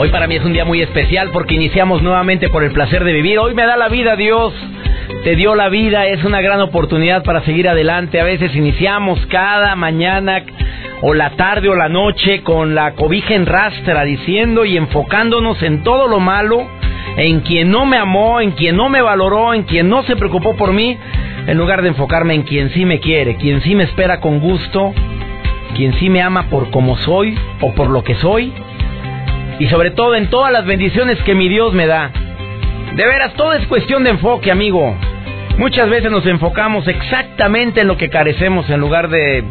Hoy para mí es un día muy especial porque iniciamos nuevamente por el placer de vivir. Hoy me da la vida Dios. Te dio la vida, es una gran oportunidad para seguir adelante. A veces iniciamos cada mañana o la tarde o la noche con la cobija en rastra diciendo y enfocándonos en todo lo malo, en quien no me amó, en quien no me valoró, en quien no se preocupó por mí, en lugar de enfocarme en quien sí me quiere, quien sí me espera con gusto, quien sí me ama por como soy o por lo que soy y sobre todo en todas las bendiciones que mi Dios me da. De veras, todo es cuestión de enfoque, amigo. Muchas veces nos enfocamos exactamente en lo que carecemos en lugar de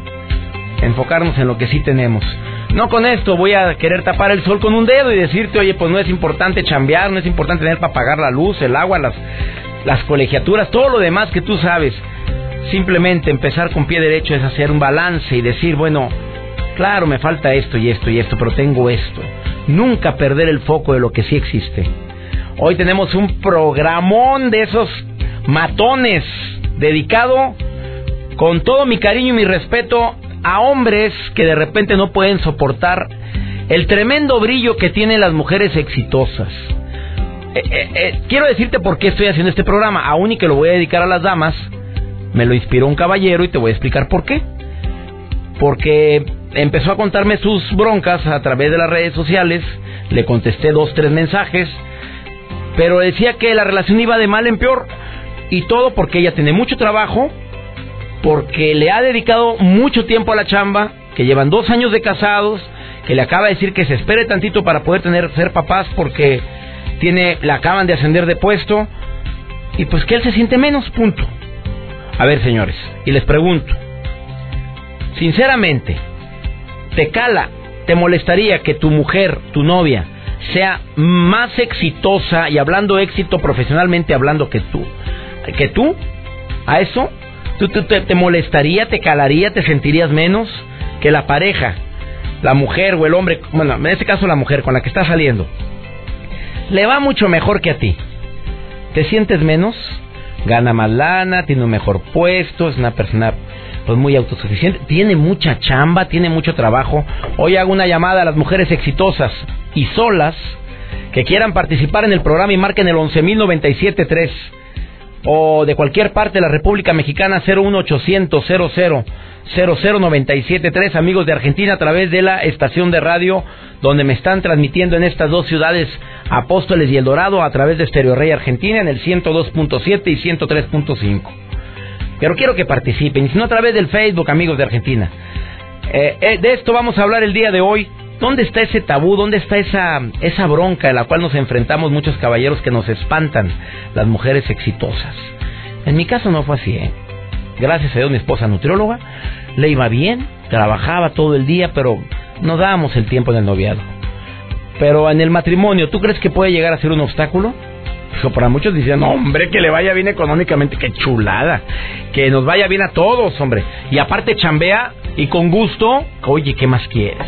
enfocarnos en lo que sí tenemos. No con esto voy a querer tapar el sol con un dedo y decirte, oye, pues no es importante chambear, no es importante tener para pagar la luz, el agua, las, las colegiaturas, todo lo demás que tú sabes. Simplemente empezar con pie derecho es hacer un balance y decir, bueno, claro, me falta esto y esto y esto, pero tengo esto nunca perder el foco de lo que sí existe. Hoy tenemos un programón de esos matones dedicado con todo mi cariño y mi respeto a hombres que de repente no pueden soportar el tremendo brillo que tienen las mujeres exitosas. Eh, eh, eh, quiero decirte por qué estoy haciendo este programa, aún y que lo voy a dedicar a las damas. Me lo inspiró un caballero y te voy a explicar por qué. Porque empezó a contarme sus broncas a través de las redes sociales, le contesté dos, tres mensajes, pero decía que la relación iba de mal en peor y todo porque ella tiene mucho trabajo, porque le ha dedicado mucho tiempo a la chamba, que llevan dos años de casados, que le acaba de decir que se espere tantito para poder tener ser papás porque tiene, le acaban de ascender de puesto y pues que él se siente menos, punto. A ver, señores, y les pregunto, sinceramente, ¿Te cala, te molestaría que tu mujer, tu novia, sea más exitosa y hablando éxito profesionalmente hablando que tú? ¿Que tú? ¿A eso? ¿Tú, te, molestaría, te calaría, te sentirías menos que la pareja, la mujer o el hombre, bueno, en este caso la mujer con la que estás saliendo, le va mucho mejor que a ti? ¿Te sientes menos? Gana más lana, tiene un mejor puesto, es una persona pues muy autosuficiente, tiene mucha chamba, tiene mucho trabajo. Hoy hago una llamada a las mujeres exitosas y solas que quieran participar en el programa y marquen el 11.097.3 o de cualquier parte de la República Mexicana 01800 00 00973 amigos de Argentina a través de la estación de radio donde me están transmitiendo en estas dos ciudades Apóstoles y El Dorado a través de Stereo Rey Argentina en el 102.7 y 103.5. Pero quiero que participen, y si no a través del Facebook, amigos de Argentina. Eh, eh, de esto vamos a hablar el día de hoy. ¿Dónde está ese tabú? ¿Dónde está esa, esa bronca en la cual nos enfrentamos muchos caballeros que nos espantan las mujeres exitosas? En mi caso no fue así, ¿eh? Gracias a Dios, mi esposa nutrióloga, le iba bien, trabajaba todo el día, pero no dábamos el tiempo en el noviado. Pero en el matrimonio, ¿tú crees que puede llegar a ser un obstáculo? para muchos dicen, hombre, que le vaya bien económicamente, qué chulada. Que nos vaya bien a todos, hombre. Y aparte chambea y con gusto, oye, ¿qué más quieres?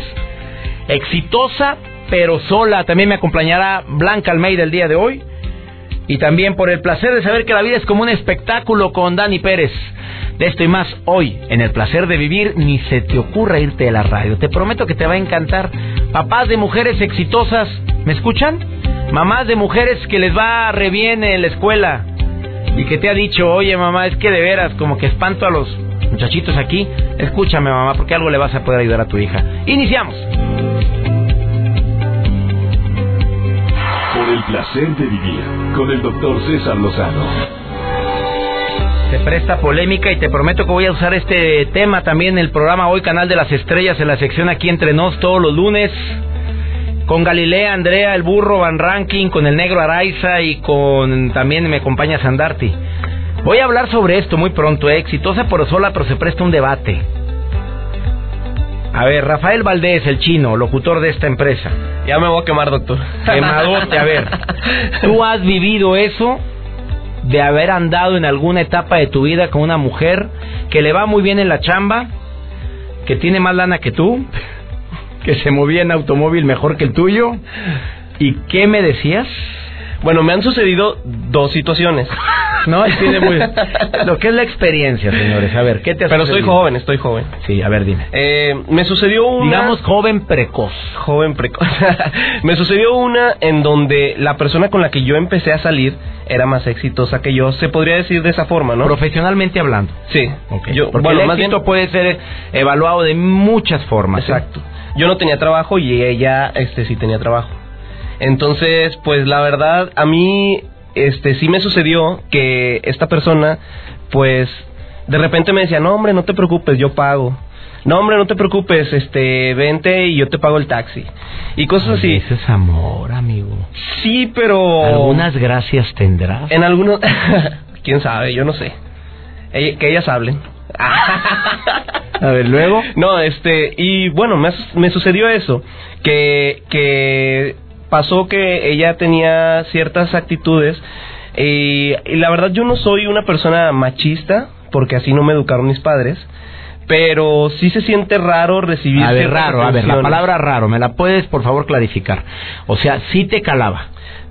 Exitosa, pero sola. También me acompañará Blanca Almeida el día de hoy. Y también por el placer de saber que la vida es como un espectáculo con Dani Pérez. De esto y más hoy, en el placer de vivir, ni se te ocurra irte de la radio. Te prometo que te va a encantar. Papás de mujeres exitosas, ¿me escuchan? Mamás de mujeres que les va re bien en la escuela y que te ha dicho, oye mamá, es que de veras como que espanto a los muchachitos aquí. Escúchame mamá, porque algo le vas a poder ayudar a tu hija. Iniciamos. El placer de vivir con el doctor César Lozano. Se presta polémica y te prometo que voy a usar este tema también en el programa Hoy Canal de las Estrellas en la sección aquí entre nos todos los lunes con Galilea, Andrea, el burro Van Ranking, con el negro Araiza y con también me acompaña Sandarti. Voy a hablar sobre esto muy pronto, ¿eh? exitosa por sola, pero se presta un debate. A ver, Rafael Valdés, el chino, locutor de esta empresa. Ya me voy a quemar, doctor. Quemadote, a ver. ¿Tú has vivido eso de haber andado en alguna etapa de tu vida con una mujer que le va muy bien en la chamba, que tiene más lana que tú, que se movía en automóvil mejor que el tuyo? ¿Y qué me decías? Bueno, me han sucedido dos situaciones. No, tiene muy... Lo que es la experiencia, señores. A ver, ¿qué te ha Pero soy sucedido? joven, estoy joven. Sí, a ver, dime. Eh, me sucedió una... Digamos joven precoz. Joven precoz. me sucedió una en donde la persona con la que yo empecé a salir era más exitosa que yo. Se podría decir de esa forma, ¿no? Profesionalmente hablando. Sí. Yo, Porque el éxito puede ser evaluado de muchas formas. ¿eh? Exacto. Yo no tenía trabajo y ella este sí tenía trabajo. Entonces, pues la verdad, a mí este sí me sucedió que esta persona, pues, de repente me decía, no hombre, no te preocupes, yo pago. No hombre, no te preocupes, este, vente y yo te pago el taxi. Y cosas así. Ese es amor, amigo. Sí, pero... Algunas gracias tendrás. En algunos... ¿Quién sabe? Yo no sé. Que ellas hablen. A ver, luego. No, este, y bueno, me, me sucedió eso, que, que pasó que ella tenía ciertas actitudes y, y la verdad yo no soy una persona machista, porque así no me educaron mis padres, pero sí se siente raro recibir... A ver, ciertas raro, a ver, la palabra raro, ¿me la puedes por favor clarificar? O sea, sí te calaba.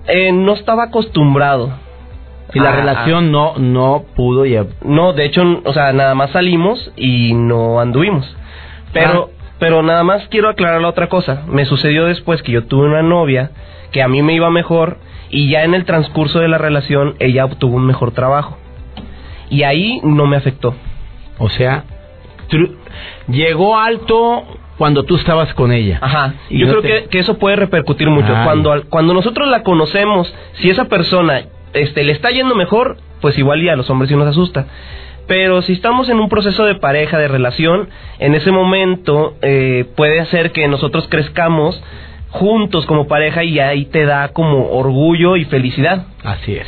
Eh, no estaba acostumbrado. Y la Ah, relación no no pudo ya. No, de hecho, o sea, nada más salimos y no anduvimos. Pero, pero nada más quiero aclarar la otra cosa. Me sucedió después que yo tuve una novia que a mí me iba mejor y ya en el transcurso de la relación ella obtuvo un mejor trabajo. Y ahí no me afectó. O sea, llegó alto cuando tú estabas con ella. Ajá. Y Yo no creo te- que, que eso puede repercutir mucho. Ay. Cuando, cuando nosotros la conocemos, si esa persona este, le está yendo mejor, pues igual y a los hombres sí nos asusta. Pero si estamos en un proceso de pareja, de relación, en ese momento eh, puede hacer que nosotros crezcamos juntos como pareja y ahí te da como orgullo y felicidad. Así es.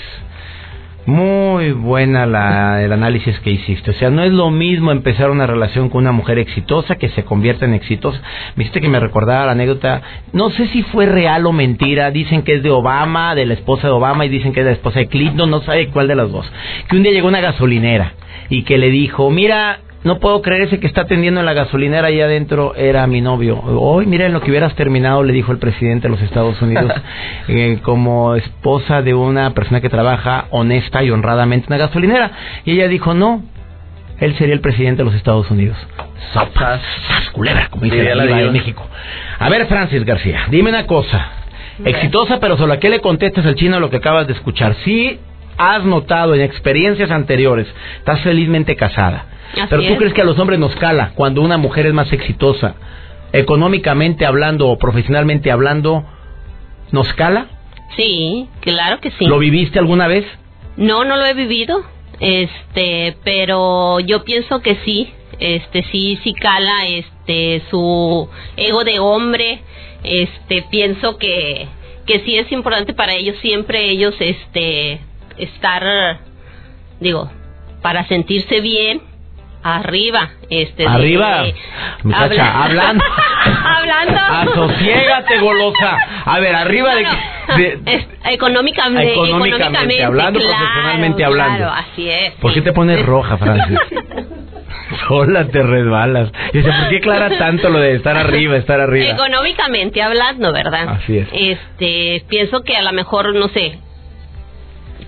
Muy buena la, el análisis que hiciste. O sea, no es lo mismo empezar una relación con una mujer exitosa que se convierta en exitosa. Me hiciste que me recordara la anécdota. No sé si fue real o mentira. Dicen que es de Obama, de la esposa de Obama, y dicen que es de la esposa de Clinton. No sabe cuál de las dos. Que un día llegó una gasolinera y que le dijo: Mira, no puedo creer ese que está atendiendo en la gasolinera allá adentro era mi novio. Hoy, mira, en lo que hubieras terminado, le dijo el presidente de los Estados Unidos, eh, como esposa de una persona que trabaja honesta y honradamente en una gasolinera. Y ella dijo, no, él sería el presidente de los Estados Unidos. Sopas, sas, culebra, como dice la diva. en México. A ver, Francis García, dime una cosa. Exitosa, pero solo a qué le contestas al chino lo que acabas de escuchar. Si has notado en experiencias anteriores, estás felizmente casada, Así pero tú es. crees que a los hombres nos cala cuando una mujer es más exitosa, económicamente hablando o profesionalmente hablando, ¿nos cala? Sí, claro que sí. ¿Lo viviste alguna vez? No, no lo he vivido, este, pero yo pienso que sí, este, sí, sí cala, este, su ego de hombre, este, pienso que, que sí es importante para ellos siempre ellos, este, estar, digo, para sentirse bien, arriba, este, de- Arriba, muchacha, habla- hablando. hablando. Asociégate, golosa. A ver, arriba de... No, de- es- económicamente, Económicamente hablando, claro, profesionalmente hablando. Claro, así es. ¿Por qué te pones roja, Francis? Sola te resbalas. Y dice, ¿por qué aclara tanto lo de estar arriba, estar arriba? Económicamente hablando, ¿verdad? Así es. Este, pienso que a lo mejor, no sé.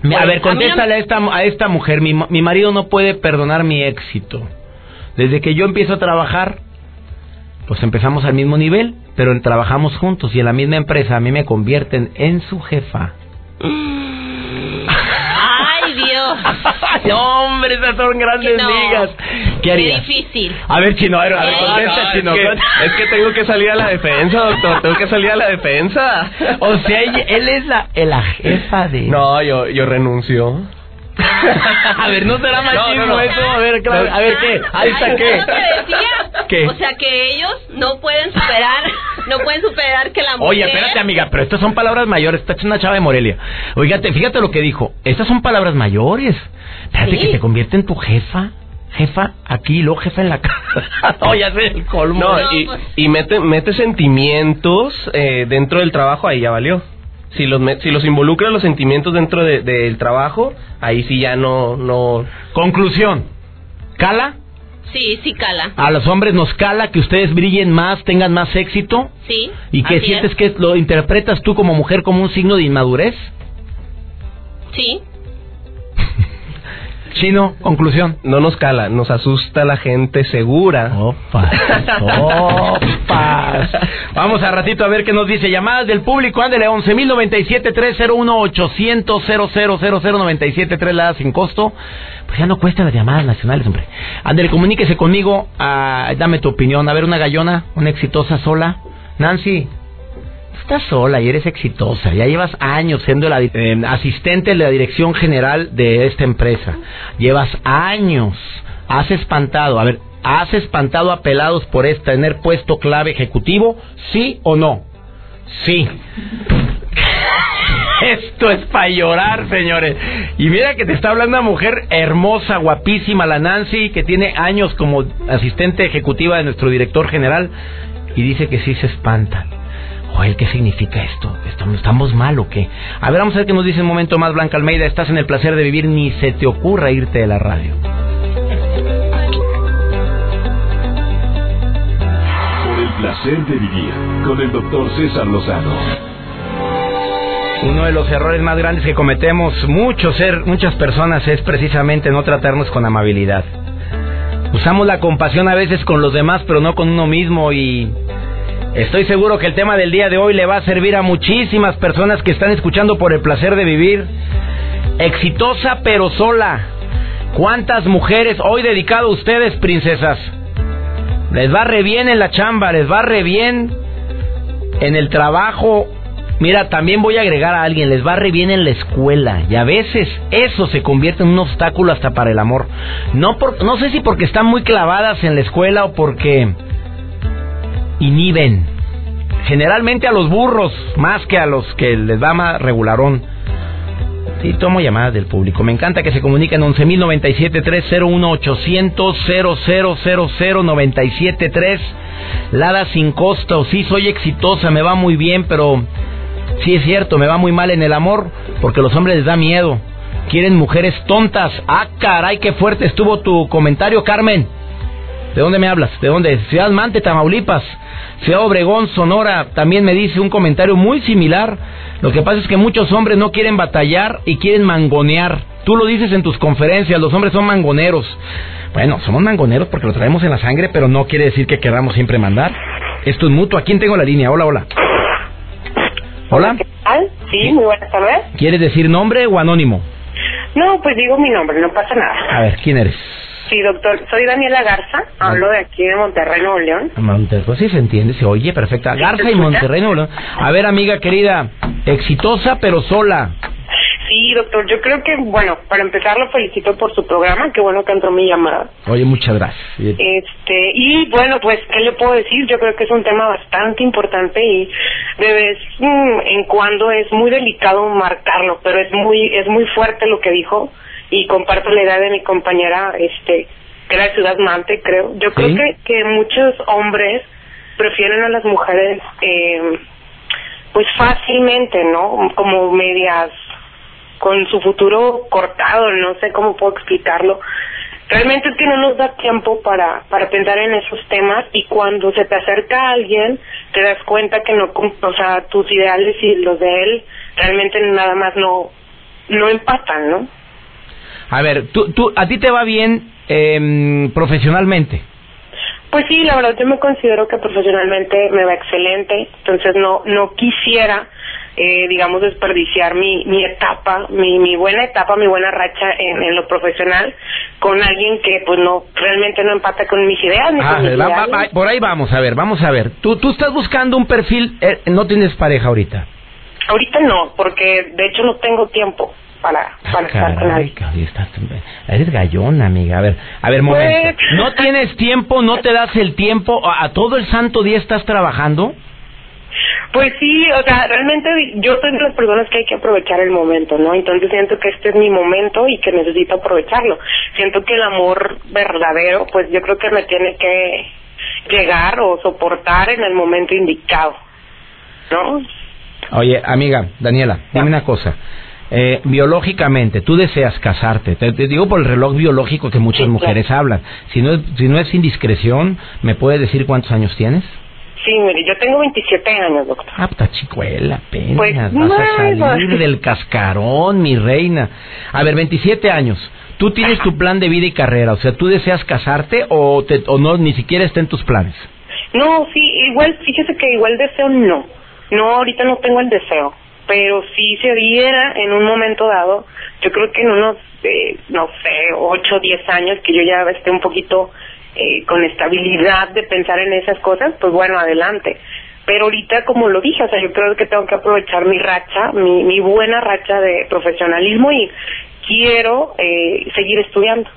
A ver, contéstale a esta, a esta mujer. Mi, mi marido no puede perdonar mi éxito. Desde que yo empiezo a trabajar, pues empezamos al mismo nivel, pero trabajamos juntos y en la misma empresa a mí me convierten en su jefa. No, hombre, esas son grandes No. ligas. ¿Qué harías? Qué difícil. A ver, chino, a ver, a ver, Eh, contesta, No, chino. es, que, es que tengo que salir a la defensa, doctor. Tengo que salir a la defensa. O sea, ella- él es la, la jefa de... No, yo, yo renuncio. A ver, ¿no será machismo No, no, no. eso? A ver, claro, a ver, ¿qué? Ahí está, ¿qué? ¿Qué? O sea que ellos no pueden superar, no pueden superar que la mujer. Oye, espérate, amiga, pero estas son palabras mayores. Esta es una chava de Morelia. Oígate, fíjate lo que dijo. Estas son palabras mayores. Espérate, Sí. que te convierte en tu jefa. jefa aquí, luego jefa en la casa. no, ya sé el colmo. No, No, y, pues- y mete, mete sentimientos eh, dentro del trabajo, ahí ya valió. Si los, me- si los involucra los sentimientos dentro de- del trabajo, ahí sí ya no, no, Conclusión. ¿Cala? Sí, sí cala. A los hombres nos cala que ustedes brillen más, tengan más éxito. Sí. ¿Y que así sientes es. que lo interpretas tú como mujer como un signo de inmadurez? Sí. Chino, conclusión. no nos cala, nos asusta la gente segura. Opas, opas. Vamos a ratito a ver qué nos dice. Llamadas del público, ándele, 11.097-301-800-00097-3, la da sin costo. Pues ya no cuestan las llamadas nacionales, hombre. Ándele, comuníquese conmigo, ah, dame tu opinión. A ver, una gallona, una exitosa sola. Nancy, estás sola y eres exitosa. Ya llevas años siendo la eh, asistente de la dirección general de esta empresa. Llevas años. Has espantado. A ver, ¿has espantado a pelados por tener puesto clave ejecutivo? ¿Sí o no? Sí. Esto es para llorar, señores. Y mira que te está hablando una mujer hermosa, guapísima, la Nancy, que tiene años como asistente ejecutiva de nuestro director general. Y dice que sí se espantan. Joel, ¿qué significa esto? ¿Estamos, ¿Estamos mal o qué? A ver, vamos a ver qué nos dice un momento más Blanca Almeida. Estás en el placer de vivir, ni se te ocurra irte de la radio. Placer de vivir con el doctor César Lozano. Uno de los errores más grandes que cometemos muchos ser, muchas personas es precisamente no tratarnos con amabilidad. Usamos la compasión a veces con los demás, pero no con uno mismo y estoy seguro que el tema del día de hoy le va a servir a muchísimas personas que están escuchando por el placer de vivir. Exitosa pero sola. ¿Cuántas mujeres hoy dedicado a ustedes, princesas? Les va re bien en la chamba, les va re bien en el trabajo. Mira, también voy a agregar a alguien, les va re bien en la escuela. Y a veces eso se convierte en un obstáculo hasta para el amor. No, por, no sé si porque están muy clavadas en la escuela o porque inhiben. Generalmente a los burros, más que a los que les va más regularón. Sí, tomo llamadas del público. Me encanta que se comuniquen 11.097-301-800-000-973. Lada sin costo. Sí, soy exitosa, me va muy bien, pero sí es cierto, me va muy mal en el amor porque los hombres les da miedo. Quieren mujeres tontas. Ah, caray, qué fuerte estuvo tu comentario, Carmen. ¿De dónde me hablas? ¿De dónde? Ciudad Mante, Tamaulipas. Ciudad Obregón, Sonora, también me dice un comentario muy similar. Lo que pasa es que muchos hombres no quieren batallar y quieren mangonear. Tú lo dices en tus conferencias, los hombres son mangoneros. Bueno, somos mangoneros porque lo traemos en la sangre, pero no quiere decir que queramos siempre mandar. Esto es mutuo. ¿A quién tengo la línea? Hola, hola. Hola. ¿Qué tal? Sí, muy buenas tardes. ¿Quieres decir nombre o anónimo? No, pues digo mi nombre, no pasa nada. A ver, ¿quién eres? Sí, doctor, soy Daniela Garza, hablo de aquí de Monterrey, Nuevo León. Monterrey, pues sí se entiende, se oye perfecta. Garza y? Monterrey, Nuevo León. A ver, amiga querida, exitosa pero sola. Sí, doctor, yo creo que, bueno, para empezar lo felicito por su programa, qué bueno que entró mi llamada. Oye, muchas gracias. Este, y bueno, pues, ¿qué le puedo decir? Yo creo que es un tema bastante importante y de vez en cuando es muy delicado marcarlo, pero es muy, es muy fuerte lo que dijo y comparto la idea de mi compañera, este, que era de Ciudad Mante, creo. Yo creo que, que muchos hombres prefieren a las mujeres, eh, pues fácilmente, ¿no? Como medias con su futuro cortado, no sé cómo puedo explicarlo. Realmente es que no nos da tiempo para, para pensar en esos temas y cuando se te acerca alguien te das cuenta que no, o sea, tus ideales y los de él realmente nada más no, no empatan, ¿no? A ver, tú, tú, ¿a ti te va bien em, profesionalmente? Pues sí, la verdad yo me considero que profesionalmente me va excelente, entonces no no quisiera, eh, digamos, desperdiciar mi, mi etapa, mi, mi buena etapa, mi buena racha en, en lo profesional con alguien que pues no realmente no empata con mis ideas ni Ah, con mis va- va- ideales. va- por ahí vamos, a ver, vamos a ver. Tú, tú estás buscando un perfil, eh, no tienes pareja ahorita. Ahorita no, porque de hecho no tengo tiempo para, para estar con alguien. estás- eres gallona, amiga. A ver, a ver, momento. Pues- ¿No tienes tiempo, no te das el tiempo? ¿A, a todo el santo día estás trabajando? Pues sí, o sea, realmente yo soy de las personas que hay que aprovechar el momento, ¿no? Entonces siento que este es mi momento y que necesito aprovecharlo. Siento que el amor verdadero, pues yo creo que me tiene que llegar o soportar en el momento indicado, ¿no? Oye, amiga, Daniela, dime una cosa. Eh, biológicamente, tú deseas casarte. Te, te digo por el reloj biológico que muchas Sí, mujeres hablan. Si no, es, si no es indiscreción, ¿me puedes decir cuántos años tienes? Sí, mire, yo tengo 27 años, doctor. Ah, puta chicuela, apenas. Pues, vas no, a salir no. del cascarón, mi reina. A ver, 27 años. ¿Tú tienes tu plan de vida y carrera? O sea, ¿tú deseas casarte o, te, o no, ni siquiera está en tus planes? No, sí, igual, fíjese que igual deseo no. No, ahorita no tengo el deseo. Pero si se diera en un momento dado, yo creo que en unos, eh, no sé, 8 o 10 años que yo ya esté un poquito eh, con estabilidad de pensar en esas cosas, pues bueno, adelante. Pero ahorita, como lo dije, o sea, yo creo que tengo que aprovechar mi racha, mi, mi buena racha de profesionalismo y quiero eh, seguir estudiando.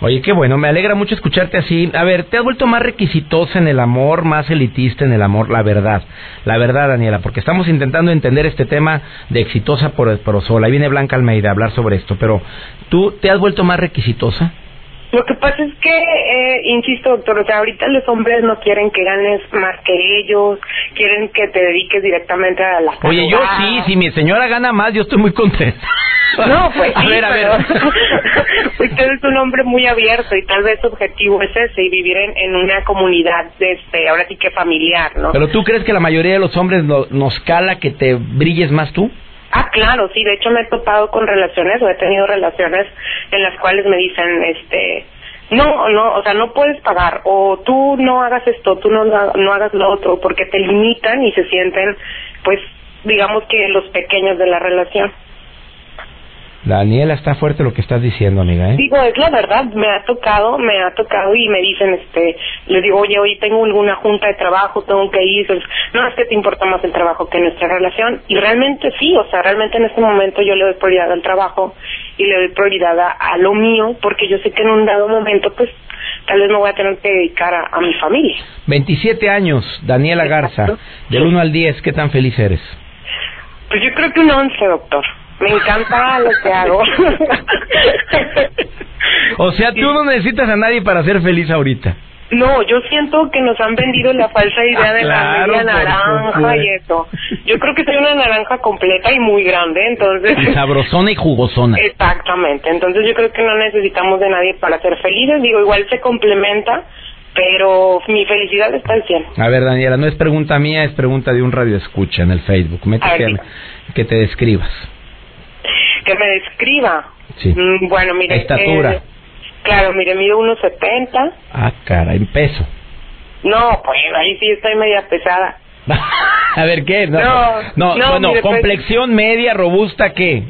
Oye, qué bueno, me alegra mucho escucharte así. A ver, ¿te has vuelto más requisitosa en el amor, más elitista en el amor? La verdad, la verdad, Daniela, porque estamos intentando entender este tema de exitosa por, por sola. Ahí viene Blanca Almeida a hablar sobre esto, pero ¿tú te has vuelto más requisitosa? Lo que pasa es que, eh, insisto, doctor, o sea, ahorita los hombres no quieren que ganes más que ellos, quieren que te dediques directamente a la Oye, yo sí, si mi señora gana más, yo estoy muy contento. No, pues a sí, ver, a pero ver. usted es un hombre muy abierto y tal vez su objetivo es ese y vivir en, en una comunidad, este, ahora sí que familiar, ¿no? Pero tú crees que la mayoría de los hombres no- nos cala que te brilles más tú? Ah, claro, sí, de hecho me he topado con relaciones o he tenido relaciones en las cuales me dicen, este, no, no, o sea, no puedes pagar o tú no hagas esto, tú no, no hagas lo otro, porque te limitan y se sienten, pues, digamos que los pequeños de la relación. Daniela, está fuerte lo que estás diciendo, amiga, ¿eh? Digo, es la verdad, me ha tocado, me ha tocado y me dicen, este, les digo, oye, hoy tengo alguna junta de trabajo, tengo que ir, Entonces, no, es que te importa más el trabajo que nuestra relación, y realmente sí, o sea, realmente en este momento yo le doy prioridad al trabajo y le doy prioridad a, a lo mío, porque yo sé que en un dado momento, pues, tal vez me voy a tener que dedicar a, a mi familia. 27 años, Daniela Garza, Exacto. del 1 al 10, ¿qué tan feliz eres? Pues yo creo que un once, doctor. Me encanta lo que hago. O sea, tú no necesitas a nadie para ser feliz ahorita. No, yo siento que nos han vendido la falsa idea Ah, de claro, la media por naranja y eso. Yo creo que soy una naranja completa y muy grande, entonces... Y sabrosona y jugosona. Exactamente, entonces yo creo que no necesitamos de nadie para ser felices, digo, igual se complementa, pero mi felicidad está al 100. A ver, Daniela, no es pregunta mía, es pregunta de un radio escucha en el Facebook. Métete que te describas. Que me describa. Sí. Mm, Bueno, mire... Estatura. eh, claro, mire, mido 1.70. Ah, cara, en peso. No, pues ahí sí estoy media pesada. a ver, ¿qué? No, No, no, no, bueno, mire, pues- complexión media, robusta, ¿qué?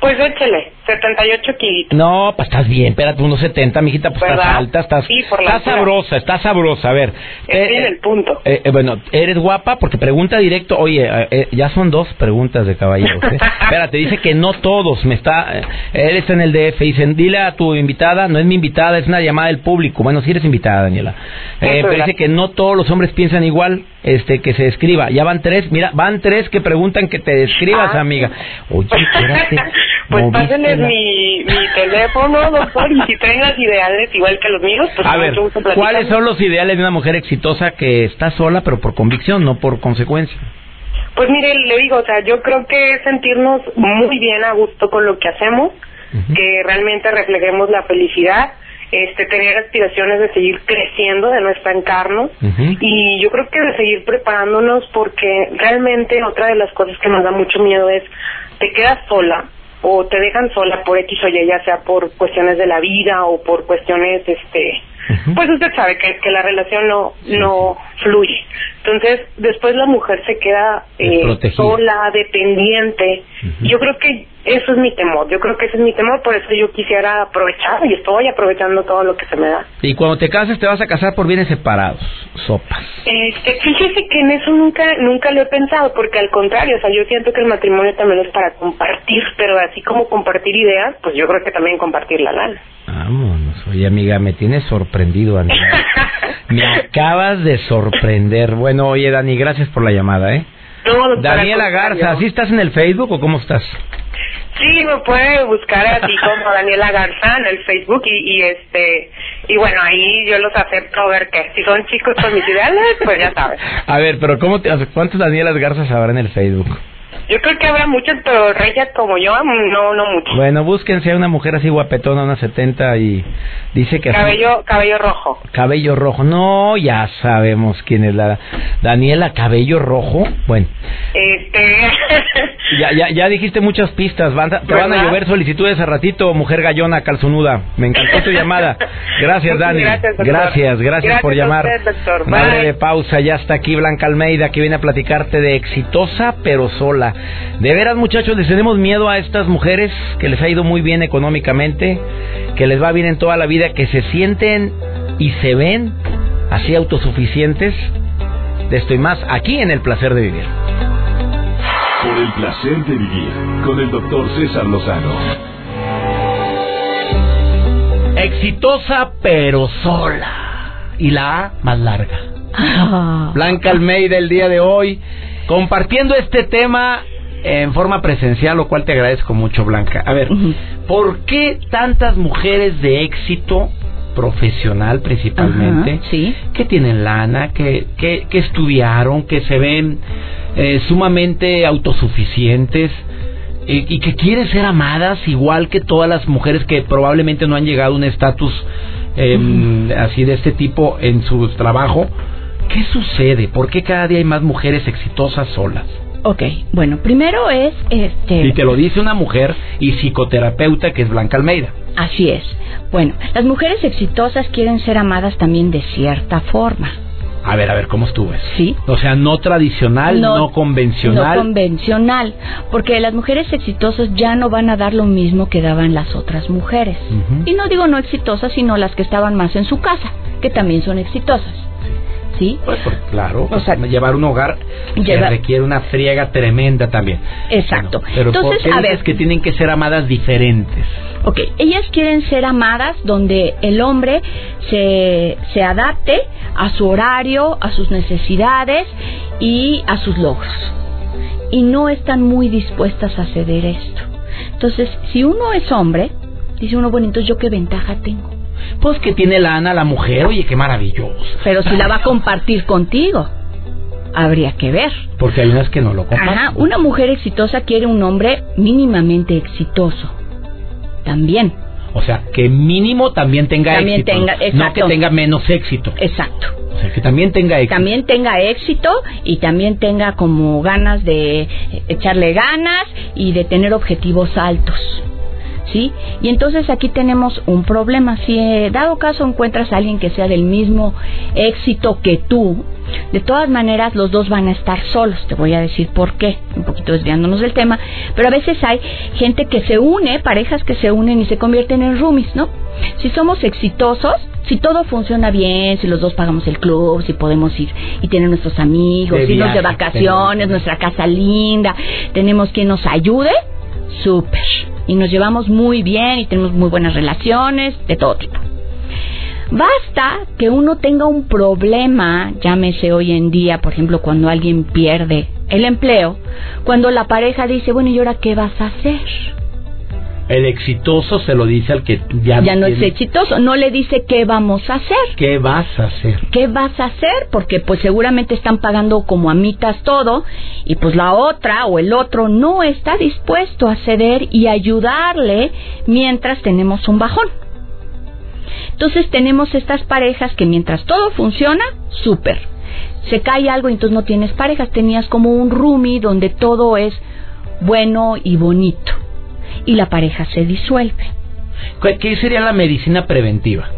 Pues échele, 78 kilitos. No, pues estás bien, espérate, unos 70, mijita, pues estás alta, estás, Sí, por la estás altura. sabrosa, estás sabrosa. A ver, Estoy en el punto. eh, eh, bueno, eres guapa porque pregunta directo, oye, eh, eh, ya son dos preguntas de caballeros. ¿eh? Espérate, dice que no todos, me está, eh, eres en el DF, dicen, dile a tu invitada, no es mi invitada, es una llamada del público. Bueno, sí eres invitada, Daniela. Eh, pero dice que no todos los hombres piensan igual, este, que se describa. Ya van tres, mira, van tres que preguntan que te describas, Ah. amiga. Oye, espérate. pues pásenles mi, mi teléfono, doctor, y si traen las ideales igual que los míos, pues A ver, gusto. ¿cuáles son los ideales de una mujer exitosa que está sola pero por convicción, no por consecuencia? Pues mire, le digo, o sea, yo creo que es sentirnos muy bien a gusto con lo que hacemos, que realmente reflejemos la felicidad, este, tener aspiraciones de seguir creciendo, de no estancarnos, y yo creo que de seguir preparándonos porque realmente otra de las cosas que nos da mucho miedo es te quedas sola o te dejan sola por X o Y, ya sea por cuestiones de la vida o por cuestiones, este, Pues usted sabe que, que la relación no, no fluye. Entonces, después la mujer se queda eh, sola, dependiente. Yo creo que eso es mi temor. Yo creo que ese es mi temor, por eso yo quisiera aprovechar y estoy aprovechando todo lo que se me da. Y cuando te cases te vas a casar por bienes separados, sopas. Este, fíjese que en eso nunca, nunca lo he pensado, porque al contrario, o sea, yo siento que el matrimonio también es para compartir, pero así como compartir ideas, pues yo creo que también compartir la lana. Vámonos, oye amiga, me tienes sorprendido, me acabas de sorprender. Bueno, oye Dani, gracias por la llamada, ¿eh? No, Daniela Garza. ¿sí estás en el Facebook o cómo estás? Sí, me puede buscar así como Daniela Garza en el Facebook y, y este y bueno ahí yo los acepto a ver qué si son chicos con mis ideales pues ya sabes. A ver, pero ¿cómo te, ¿cuántas Danielas Garzas habrá en el Facebook? Yo creo que habrá muchas pero reyes como yo no no mucho. Bueno, búsquense a una mujer así guapetona, una 70 y dice que así- Cabello cabello rojo. cabello rojo. No, ya sabemos quién es la Daniela Cabello Rojo. Bueno, Este ya ya, ya dijiste muchas pistas. Van, a- te van a llover solicitudes a ratito, mujer gallona calzonuda. Me encantó tu llamada. Gracias, Dani. gracias, gracias, gracias por llamar. Bye. breve pausa. Ya está aquí Blanca Almeida que viene a platicarte de exitosa pero sola. De veras, muchachos, les tenemos miedo a estas mujeres que les ha ido muy bien económicamente, que les va bien en toda la vida, que se sienten y se ven así autosuficientes. De esto y más aquí en El Placer de Vivir. Por el placer de vivir con el doctor César Lozano. Exitosa pero sola. Y la A más larga. Ah. Blanca Almeida el día de hoy compartiendo este tema en forma presencial, lo cual te agradezco mucho, Blanca. A ver. ¿por qué tantas mujeres de éxito profesional principalmente, Ajá, sí. que tienen lana, que, que, que estudiaron, que se ven eh, sumamente autosuficientes eh, y que quieren ser amadas igual que todas las mujeres que probablemente no han llegado a un estatus eh, así de este tipo en su trabajo? ¿Qué sucede? ¿Por qué cada día hay más mujeres exitosas solas? Ok, bueno, primero es este. Y te lo dice una mujer y psicoterapeuta que es Blanca Almeida. Así es. Bueno, las mujeres exitosas quieren ser amadas también de cierta forma. A ver, a ver, ¿cómo estuvo eso? Sí. O sea, no tradicional, no, convencional. No convencional. Porque las mujeres exitosas ya no van a dar lo mismo que daban las otras mujeres. Y no digo no exitosas, sino las que estaban más en su casa, que también son exitosas. ¿Sí? Pues, pues, claro, O sea, llevar un hogar que lleva- requiere una friega tremenda también. Exacto. Bueno, pero Entonces, ¿por qué a ver. que tienen que ser amadas diferentes? Ok, ellas quieren ser amadas donde el hombre se, se adapte a su horario, a sus necesidades y a sus logros. Y no están muy dispuestas a ceder esto. Entonces, si uno es hombre, dice uno, bueno, entonces yo qué ventaja tengo. Pues que tiene lana la mujer, oye, qué maravilloso. Pero si la va a compartir contigo, habría que ver. Porque hay unas que no lo comparten. Ajá, una mujer exitosa quiere un hombre mínimamente exitoso. También. O sea, que mínimo también tenga También éxito. tenga- no que tenga menos éxito. Exacto. O sea, que también tenga éxito. también tenga éxito y también tenga como ganas de echarle ganas y de tener objetivos altos. ¿Sí? Y entonces aquí tenemos un problema. Si eh, dado caso encuentras a alguien que sea del mismo éxito que tú, de todas maneras los dos van a estar solos. Te voy a decir por qué, un poquito desviándonos del tema. Pero a veces hay gente que se une, parejas que se unen y se convierten en roomies, ¿no? Si somos exitosos, si todo funciona bien, si los dos pagamos el club, si podemos ir y tener nuestros amigos, De irnos de vacaciones, tenemos. nuestra casa linda, tenemos quien nos ayude, súper. Y nos llevamos muy bien y tenemos muy buenas relaciones, de todo tipo. Basta que uno tenga un problema, llámese hoy en día, por ejemplo, cuando alguien pierde el empleo, cuando la pareja dice, bueno, ¿y ahora qué vas a hacer? El exitoso se lo dice al que ya, Ya no es exitoso, no le dice qué vamos a hacer. ¿Qué vas a hacer? ¿Qué vas a hacer? Porque pues seguramente están pagando como a mitas todo y pues la otra o el otro no está dispuesto a ceder y ayudarle mientras tenemos un bajón. Entonces tenemos estas parejas que mientras todo funciona, súper. Se cae algo y entonces no tienes parejas, tenías como un roomie donde todo es bueno y bonito y la pareja se disuelve. ¿Qué- ¿Qué sería la medicina preventiva?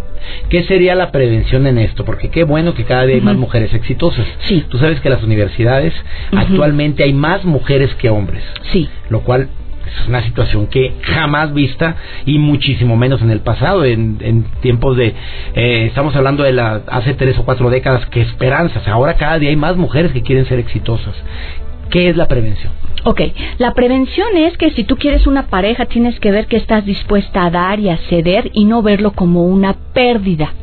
¿Qué sería la prevención en esto? Porque qué bueno que cada día hay más mujeres exitosas. Sí. Tú sabes que en las universidades actualmente hay más mujeres que hombres, Sí. lo cual es una situación que jamás vista y muchísimo menos en el pasado, en, en tiempos de, eh, estamos hablando de la, hace tres o cuatro décadas, que esperanzas. Ahora cada día hay más mujeres que quieren ser exitosas. ¿Qué es la prevención? Ok, la prevención es que si tú quieres una pareja tienes que ver que estás dispuesta a dar y a ceder y no verlo como una pérdida.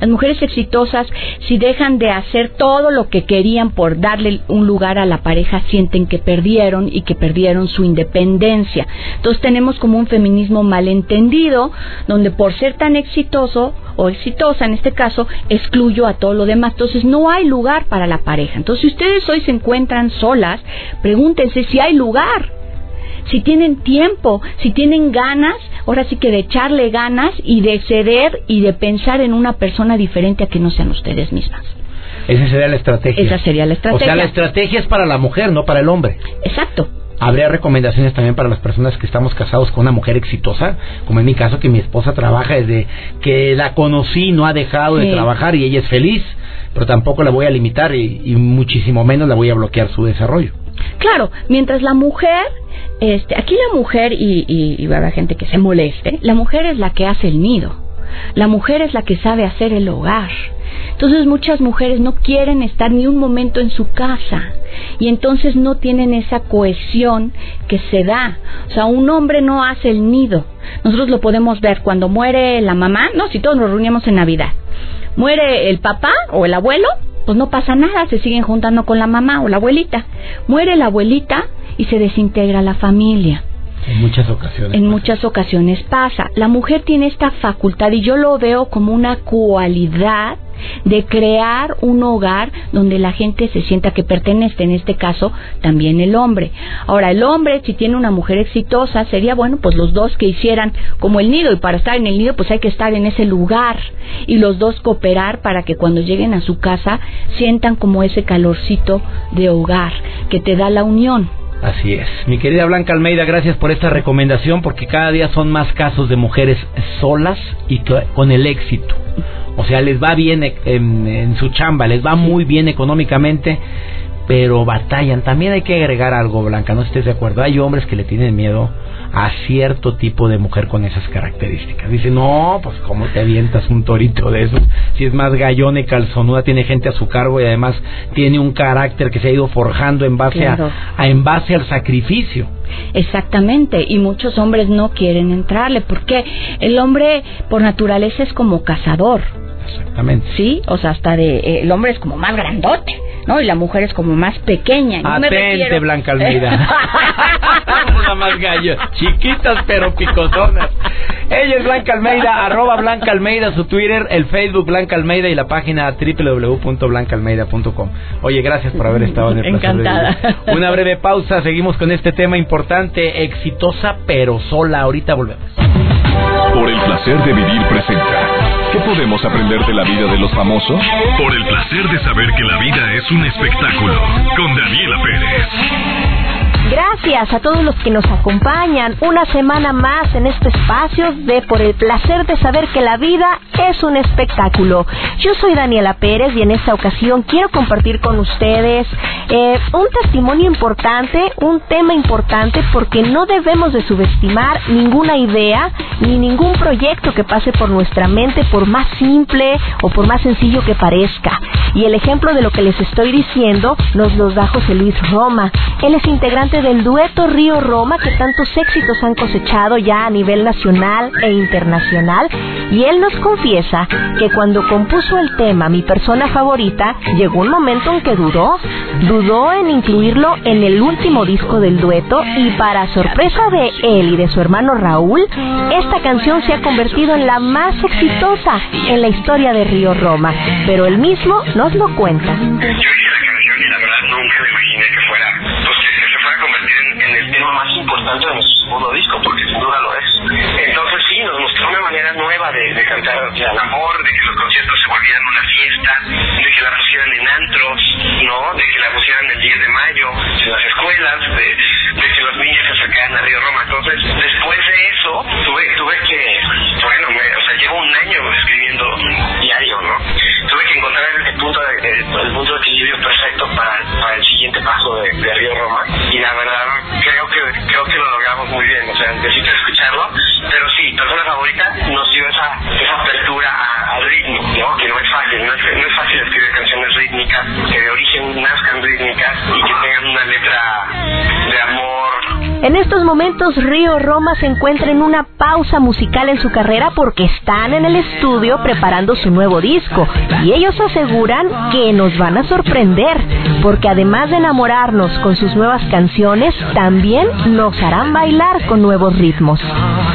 Las mujeres exitosas, si dejan de hacer todo lo que querían por darle un lugar a la pareja, sienten que perdieron y que perdieron su independencia. Entonces tenemos como un feminismo malentendido, donde por ser tan exitoso o exitosa en este caso, excluyo a todo lo demás. Entonces no hay lugar para la pareja. Entonces si ustedes hoy se encuentran solas, pregúntense si hay lugar si tienen tiempo, si tienen ganas, ahora sí que de echarle ganas y de ceder y de pensar en una persona diferente a que no sean ustedes mismas. Esa sería la estrategia. Esa sería la estrategia. O sea, la estrategia es para la mujer, no para el hombre. Exacto. ¿Habría recomendaciones también para las personas que estamos casados con una mujer exitosa? Como en mi caso, que mi esposa trabaja desde que la conocí, no ha dejado de trabajar y ella es feliz, pero tampoco la voy a limitar y, y muchísimo menos la voy a bloquear su desarrollo. Claro, mientras la mujer, este, aquí la mujer, y, y, y va a haber gente que se moleste, la mujer es la que hace el nido. La mujer es la que sabe hacer el hogar. Entonces muchas mujeres no quieren estar ni un momento en su casa y entonces no tienen esa cohesión que se da. O sea, un hombre no hace el nido. Nosotros lo podemos ver cuando muere la mamá, no, si todos nos reunimos en Navidad. Muere el papá o el abuelo, pues no pasa nada, se siguen juntando con la mamá o la abuelita. Muere la abuelita y se desintegra la familia. En muchas ocasiones. En muchas ocasiones pasa. La mujer tiene esta facultad y yo lo veo como una cualidad de crear un hogar donde la gente se sienta que pertenece, en este caso también el hombre. Ahora, el hombre, si tiene una mujer exitosa, sería bueno, pues los dos que hicieran como el nido, y para estar en el nido, pues hay que estar en ese lugar, y los dos cooperar para que cuando lleguen a su casa sientan como ese calorcito de hogar que te da la unión. Así es. Mi querida Blanca Almeida, gracias por esta recomendación porque cada día son más casos de mujeres solas y con el éxito. O sea, les va bien en, su chamba, les va muy bien económicamente, pero batallan. También hay que agregar algo, Blanca, no estés de acuerdo. Hay hombres que le tienen miedo a cierto tipo de mujer con esas características. Dice, no, pues cómo te avientas un torito de esos, si es más gallona y calzonuda, tiene gente a su cargo y además tiene un carácter que se ha ido forjando en base a, en base al sacrificio. Exactamente, y muchos hombres no quieren entrarle, porque el hombre por naturaleza es como cazador. Exactamente. Sí, o sea, hasta de eh, el hombre es como más grandote, ¿no? Y la mujer es como más pequeña. No Atente, Blanca Almeida. Una más gallo, chiquitas pero picotonas. Ella es Blanca Almeida, arroba Blanca Almeida, su Twitter, el Facebook Blanca Almeida y la página www.blancaalmeida.com. Oye, gracias por haber estado en el Encantada. Una breve pausa, seguimos con este tema importante, exitosa pero sola. Ahorita volvemos. Por el placer de vivir presenta. ¿Qué podemos aprender de la vida de los famosos? Por el placer de saber que la vida es un espectáculo. Con Daniela Pérez. Gracias a todos los que nos acompañan una semana más en este espacio de Por el placer de saber que la vida es un espectáculo. Yo soy Daniela Pérez y en esta ocasión quiero compartir con ustedes eh, un testimonio importante, un tema importante porque no debemos de subestimar ninguna idea ni ningún proyecto que pase por nuestra mente por más simple o por más sencillo que parezca. Y el ejemplo de lo que les estoy diciendo nos lo da José Luis Roma. Él es integrante del dueto Río Roma que tantos éxitos han cosechado ya a nivel nacional e internacional. Y él nos confiesa que cuando compuso el tema Mi persona favorita llegó un momento en que dudó, dudó en incluirlo en el último disco del dueto y para sorpresa de él y de su hermano Raúl, esta canción se ha convertido en la más exitosa en la historia de Río Roma, pero él mismo nos lo cuenta. Importante de nuestro segundo disco, porque sin duda nueva de, de cantar el amor, de que los conciertos se volvieran una fiesta, de que la pusieran en antros, ¿no? De que la pusieran el 10 de mayo en las escuelas, de, de que los niños se acercaran a Río Roma. Entonces, después de eso, tuve, tuve que, bueno, me, o sea, llevo un año escribiendo diario, ¿no? Tuve que encontrar el, punto de, el, punto de equilibrio perfecto para, para el siguiente paso de, de Río Roma. Y la verdad, creo que creo que lo logramos muy bien. O sea, necesito escucharlo. Pero sí, persona favorita nos dio esa, esa apertura al ritmo, ¿no? Que no es fácil, no es, no es En estos momentos Río Roma se encuentra en una pausa musical en su carrera porque están en el estudio preparando su nuevo disco y ellos aseguran que nos van a sorprender porque además de enamorarnos con sus nuevas canciones, también nos harán bailar con nuevos ritmos.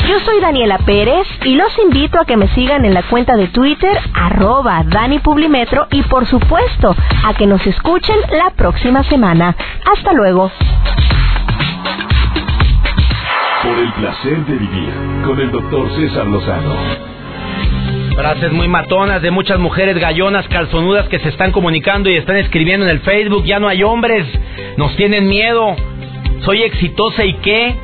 Yo soy Daniela Pérez y los invito a que me sigan en la cuenta de Twitter arroba Dani Publimetro y por supuesto a que nos escuchen la próxima semana. Hasta luego. Por el placer de vivir con el doctor César Lozano. Frases muy matonas de muchas mujeres gallonas, calzonudas que se están comunicando y están escribiendo en el Facebook. Ya no hay hombres, nos tienen miedo. Soy exitosa y qué?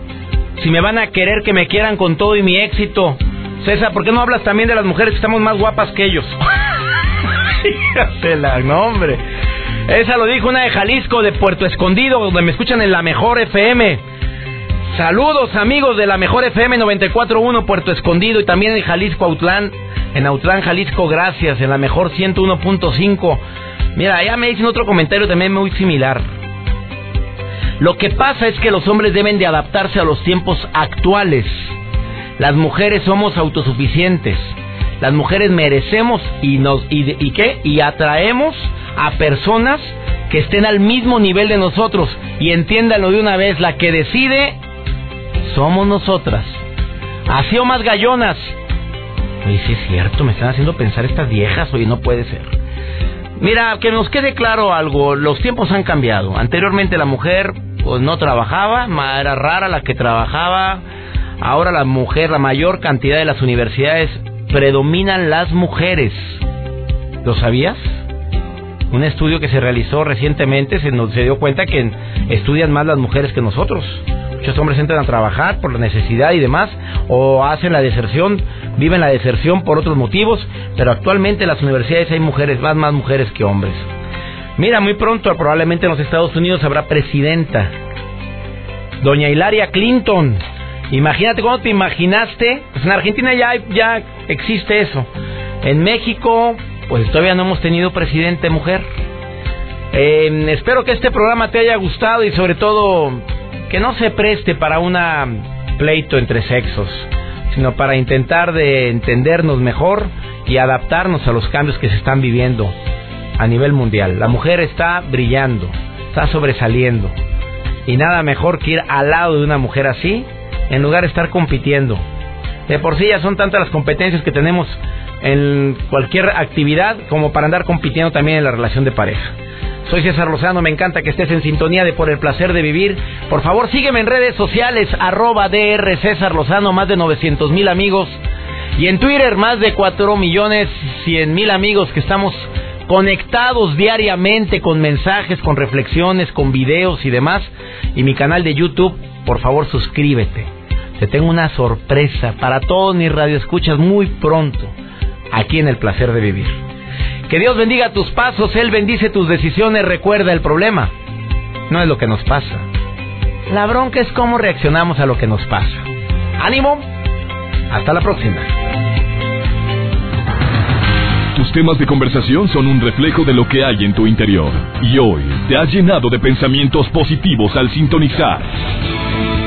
Si me van a querer, que me quieran con todo y mi éxito. César, ¿por qué no hablas también de las mujeres que estamos más guapas que ellos? Fíjate la nombre. Esa lo dijo una de Jalisco, de Puerto Escondido, donde me escuchan en la mejor FM. Saludos amigos de la mejor FM 94.1 Puerto Escondido y también en Jalisco Autlán. En Autlán, Jalisco, gracias. En la mejor 101.5. Mira, ya me dicen otro comentario también muy similar. Lo que pasa es que los hombres deben de adaptarse a los tiempos actuales. Las mujeres somos autosuficientes. Las mujeres merecemos y nos y, qué y atraemos a personas que estén al mismo nivel de nosotros y entiéndanlo de una vez, la que decide somos nosotras. Así o más gallonas. Y sí es cierto, me están haciendo pensar estas viejas, oye, no puede ser. Mira, que nos quede claro algo, los tiempos han cambiado. Anteriormente la mujer pues no trabajaba, era rara la que trabajaba. Ahora la mujer, la mayor cantidad de las universidades predominan las mujeres. ¿Lo sabías? Un estudio que se realizó recientemente se, nos, se dio cuenta que estudian más las mujeres que nosotros. Muchos hombres entran a trabajar por la necesidad y demás, o hacen la deserción, viven la deserción por otros motivos, pero actualmente en las universidades hay mujeres, más, más mujeres que hombres. Mira, muy pronto, probablemente en los Estados Unidos habrá presidenta. Doña Hilaria Clinton. Imagínate cómo te imaginaste. Pues en Argentina ya, ya existe eso. En México, pues todavía no hemos tenido presidente mujer. Eh, espero que este programa te haya gustado y sobre todo que no se preste para un pleito entre sexos, sino para intentar de entendernos mejor y adaptarnos a los cambios que se están viviendo a nivel mundial. La mujer está brillando, está sobresaliendo. Y nada mejor que ir al lado de una mujer así, en lugar de estar compitiendo. De por sí ya son tantas las competencias que tenemos en cualquier actividad como para andar compitiendo también en la relación de pareja. Soy César Lozano, me encanta que estés en sintonía de Por el Placer de Vivir. Por favor, sígueme en redes sociales, arroba DR César Lozano, más de 900 mil amigos. Y en Twitter, más de 4 millones 100 mil amigos que estamos conectados diariamente con mensajes, con reflexiones, con videos y demás. Y mi canal de YouTube, por favor, suscríbete. Te tengo una sorpresa para todos mis radioescuchas muy pronto, aquí en El Placer de Vivir. Que Dios bendiga tus pasos, Él bendice tus decisiones. Recuerda el problema. No es lo que nos pasa. La bronca es cómo reaccionamos a lo que nos pasa. Ánimo. Hasta la próxima. Tus temas de conversación son un reflejo de lo que hay en tu interior. Y hoy te has llenado de pensamientos positivos al sintonizar.